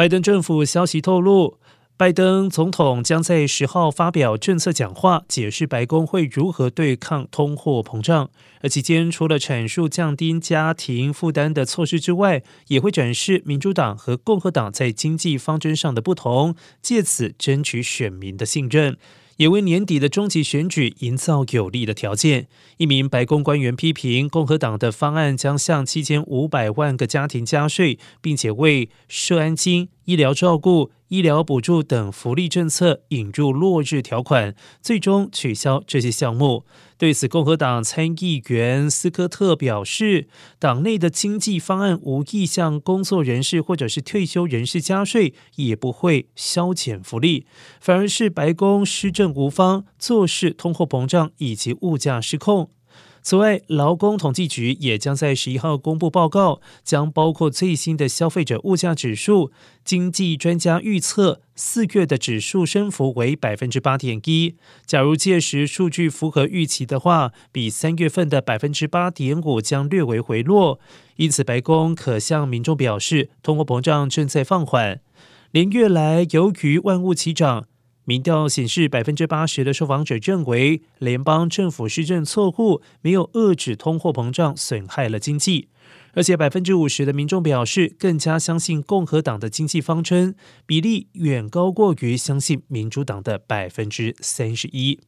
拜登政府消息透露。拜登总统将在十号发表政策讲话，解释白宫会如何对抗通货膨胀。而期间除了阐述降低家庭负担的措施之外，也会展示民主党和共和党在经济方针上的不同，借此争取选民的信任。也为年底的终极选举营造有利的条件。一名白宫官员批评，共和党的方案将向七千五百万个家庭加税，并且为税安金、医疗照顾、医疗补助等福利政策引入落日条款，最终取消这些项目。对此，共和党参议员斯科特表示，党内的经济方案无意向工作人士或者是退休人士加税，也不会削减福利，反而是白宫施政无方，做事通货膨胀以及物价失控。此外，劳工统计局也将在十一号公布报告，将包括最新的消费者物价指数。经济专家预测，四月的指数升幅为百分之八点一。假如届时数据符合预期的话，比三月份的百分之八点五将略为回落。因此，白宫可向民众表示，通货膨胀正在放缓。连月来，由于万物齐涨。民调显示，百分之八十的受访者认为联邦政府施政错误，没有遏制通货膨胀，损害了经济。而且，百分之五十的民众表示更加相信共和党的经济方针，比例远高过于相信民主党的百分之三十一。